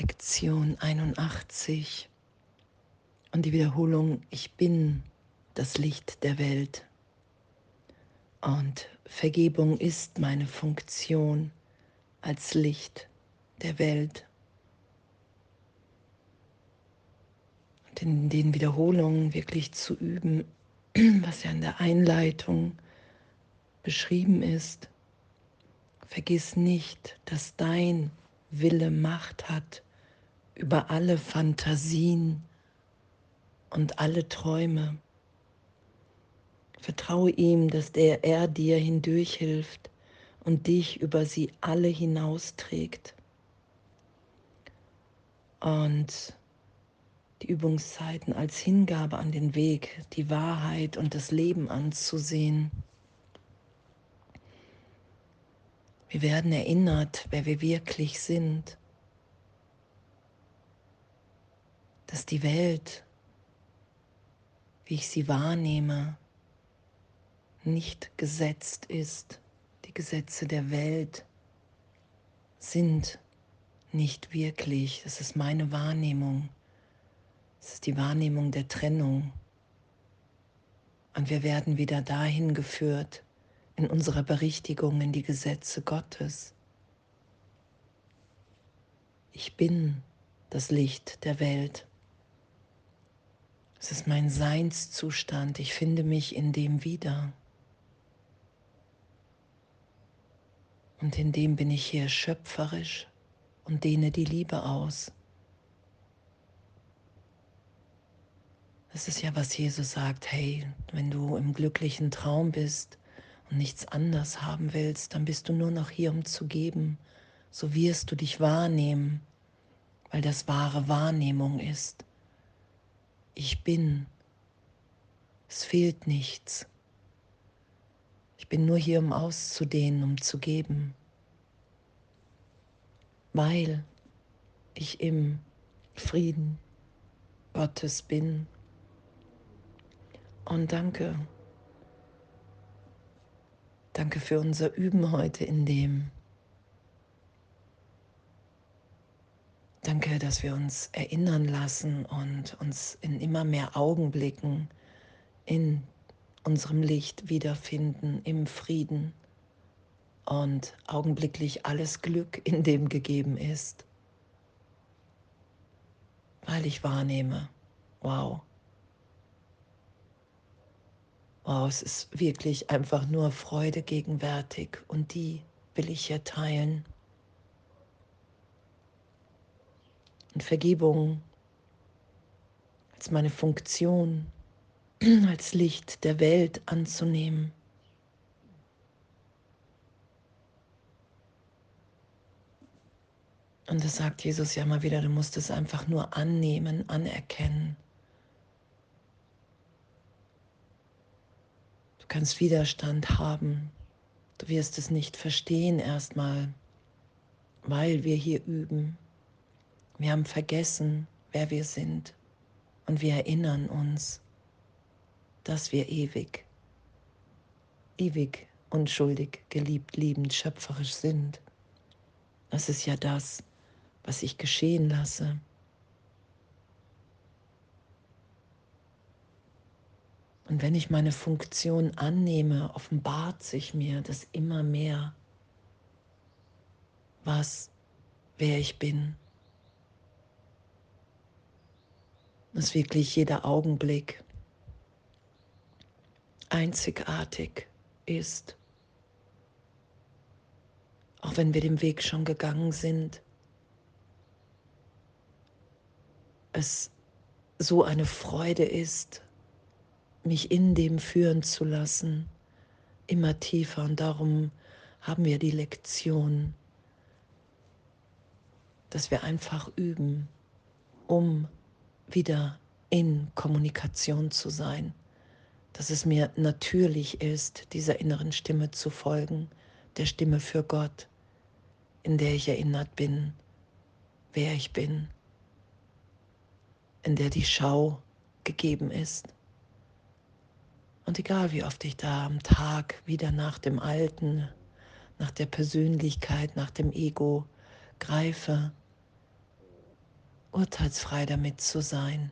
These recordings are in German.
Lektion 81 und die Wiederholung, ich bin das Licht der Welt. Und Vergebung ist meine Funktion als Licht der Welt. Und in den Wiederholungen wirklich zu üben, was ja in der Einleitung beschrieben ist. Vergiss nicht, dass dein Wille Macht hat über alle Fantasien und alle Träume. Vertraue ihm, dass der er dir hindurch hilft und dich über sie alle hinausträgt. Und die Übungszeiten als Hingabe an den Weg, die Wahrheit und das Leben anzusehen. Wir werden erinnert, wer wir wirklich sind. Dass die Welt, wie ich sie wahrnehme, nicht gesetzt ist. Die Gesetze der Welt sind nicht wirklich. Das ist meine Wahrnehmung. Es ist die Wahrnehmung der Trennung. Und wir werden wieder dahin geführt, in unserer Berichtigung in die Gesetze Gottes. Ich bin das Licht der Welt. Es ist mein Seinszustand. Ich finde mich in dem wieder. Und in dem bin ich hier schöpferisch und dehne die Liebe aus. Das ist ja, was Jesus sagt, hey, wenn du im glücklichen Traum bist und nichts anders haben willst, dann bist du nur noch hier, um zu geben. So wirst du dich wahrnehmen, weil das wahre Wahrnehmung ist. Ich bin. Es fehlt nichts. Ich bin nur hier, um auszudehnen, um zu geben, weil ich im Frieden Gottes bin und danke. Danke für unser Üben heute in dem. Danke, dass wir uns erinnern lassen und uns in immer mehr Augenblicken in unserem Licht wiederfinden, im Frieden. Und augenblicklich alles Glück in dem gegeben ist, weil ich wahrnehme, wow, Oh, es ist wirklich einfach nur Freude gegenwärtig und die will ich hier teilen. Und Vergebung als meine Funktion, als Licht der Welt anzunehmen. Und das sagt Jesus ja mal wieder, du musst es einfach nur annehmen, anerkennen. kannst Widerstand haben. Du wirst es nicht verstehen erstmal, weil wir hier üben. Wir haben vergessen, wer wir sind und wir erinnern uns, dass wir ewig, ewig unschuldig, geliebt, liebend, schöpferisch sind. Das ist ja das, was ich geschehen lasse. Und wenn ich meine Funktion annehme, offenbart sich mir das immer mehr, was, wer ich bin. Dass wirklich jeder Augenblick einzigartig ist. Auch wenn wir den Weg schon gegangen sind. Es so eine Freude ist, mich in dem führen zu lassen, immer tiefer. Und darum haben wir die Lektion, dass wir einfach üben, um wieder in Kommunikation zu sein, dass es mir natürlich ist, dieser inneren Stimme zu folgen, der Stimme für Gott, in der ich erinnert bin, wer ich bin, in der die Schau gegeben ist. Und egal wie oft ich da am Tag wieder nach dem Alten, nach der Persönlichkeit, nach dem Ego greife, urteilsfrei damit zu sein,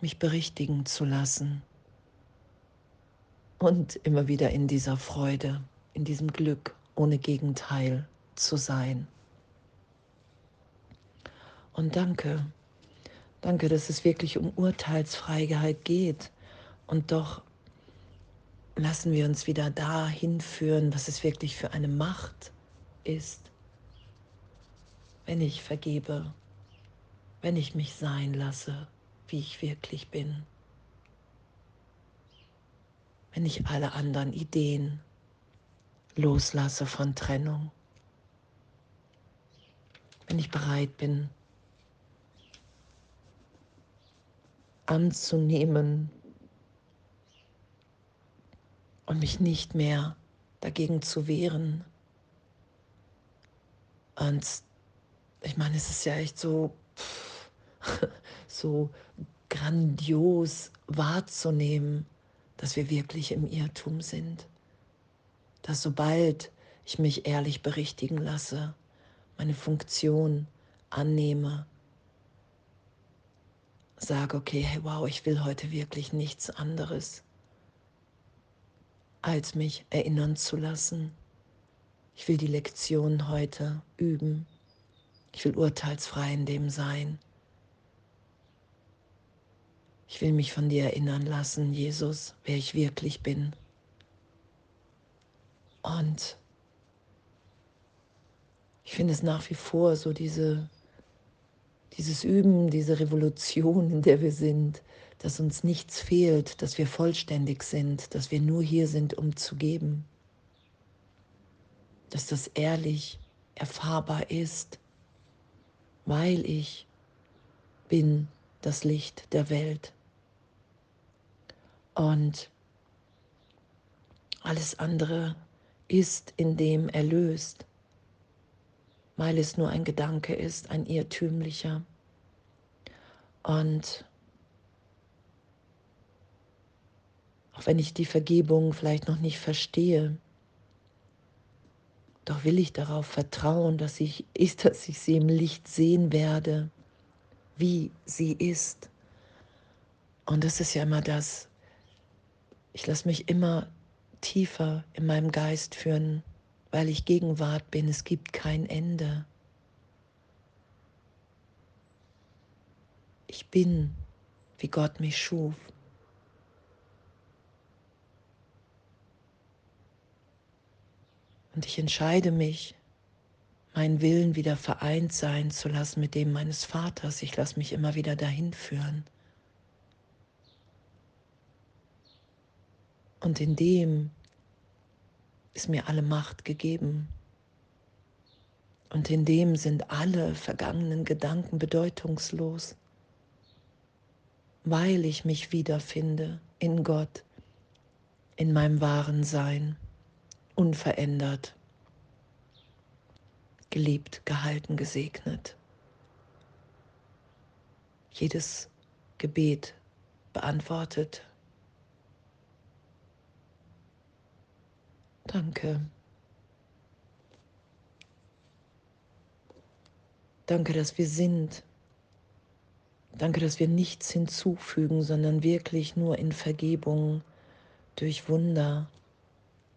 mich berichtigen zu lassen und immer wieder in dieser Freude, in diesem Glück ohne Gegenteil zu sein. Und danke, danke, dass es wirklich um Urteilsfreiheit geht. Und doch lassen wir uns wieder dahin führen, was es wirklich für eine Macht ist, wenn ich vergebe, wenn ich mich sein lasse, wie ich wirklich bin, wenn ich alle anderen Ideen loslasse von Trennung, wenn ich bereit bin anzunehmen und mich nicht mehr dagegen zu wehren. Und ich meine, es ist ja echt so, so grandios wahrzunehmen, dass wir wirklich im Irrtum sind dass sobald ich mich ehrlich berichtigen lasse, meine Funktion annehme, sage, okay, hey, wow, ich will heute wirklich nichts anderes, als mich erinnern zu lassen. Ich will die Lektion heute üben. Ich will urteilsfrei in dem sein. Ich will mich von dir erinnern lassen, Jesus, wer ich wirklich bin. Und ich finde es nach wie vor so diese, dieses Üben, diese Revolution, in der wir sind, dass uns nichts fehlt, dass wir vollständig sind, dass wir nur hier sind, um zu geben, dass das ehrlich erfahrbar ist, weil ich bin das Licht der Welt. Und alles andere ist in dem erlöst, weil es nur ein Gedanke ist, ein irrtümlicher. Und auch wenn ich die Vergebung vielleicht noch nicht verstehe, doch will ich darauf vertrauen, dass ich, ist, dass ich sie im Licht sehen werde, wie sie ist. Und das ist ja immer das, ich lasse mich immer tiefer in meinem Geist führen, weil ich Gegenwart bin. Es gibt kein Ende. Ich bin, wie Gott mich schuf. Und ich entscheide mich, meinen Willen wieder vereint sein zu lassen mit dem meines Vaters. Ich lasse mich immer wieder dahin führen. Und in dem ist mir alle Macht gegeben. Und in dem sind alle vergangenen Gedanken bedeutungslos, weil ich mich wiederfinde in Gott, in meinem wahren Sein, unverändert, geliebt, gehalten, gesegnet. Jedes Gebet beantwortet Danke. Danke, dass wir sind. Danke, dass wir nichts hinzufügen, sondern wirklich nur in Vergebung durch Wunder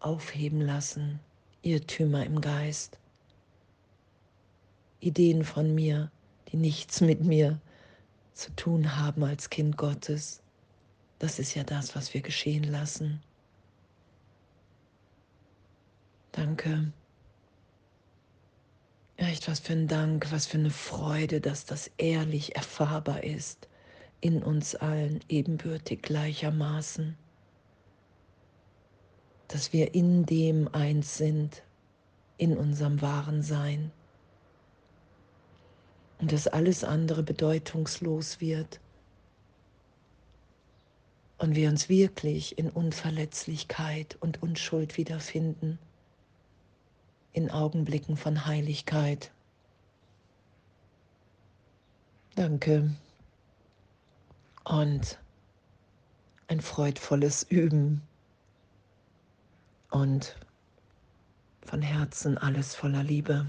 aufheben lassen, Irrtümer im Geist, Ideen von mir, die nichts mit mir zu tun haben als Kind Gottes. Das ist ja das, was wir geschehen lassen. Danke. Echt, was für ein Dank, was für eine Freude, dass das ehrlich erfahrbar ist, in uns allen ebenbürtig gleichermaßen. Dass wir in dem eins sind, in unserem wahren Sein. Und dass alles andere bedeutungslos wird. Und wir uns wirklich in Unverletzlichkeit und Unschuld wiederfinden in Augenblicken von Heiligkeit. Danke. Und ein freudvolles Üben und von Herzen alles voller Liebe.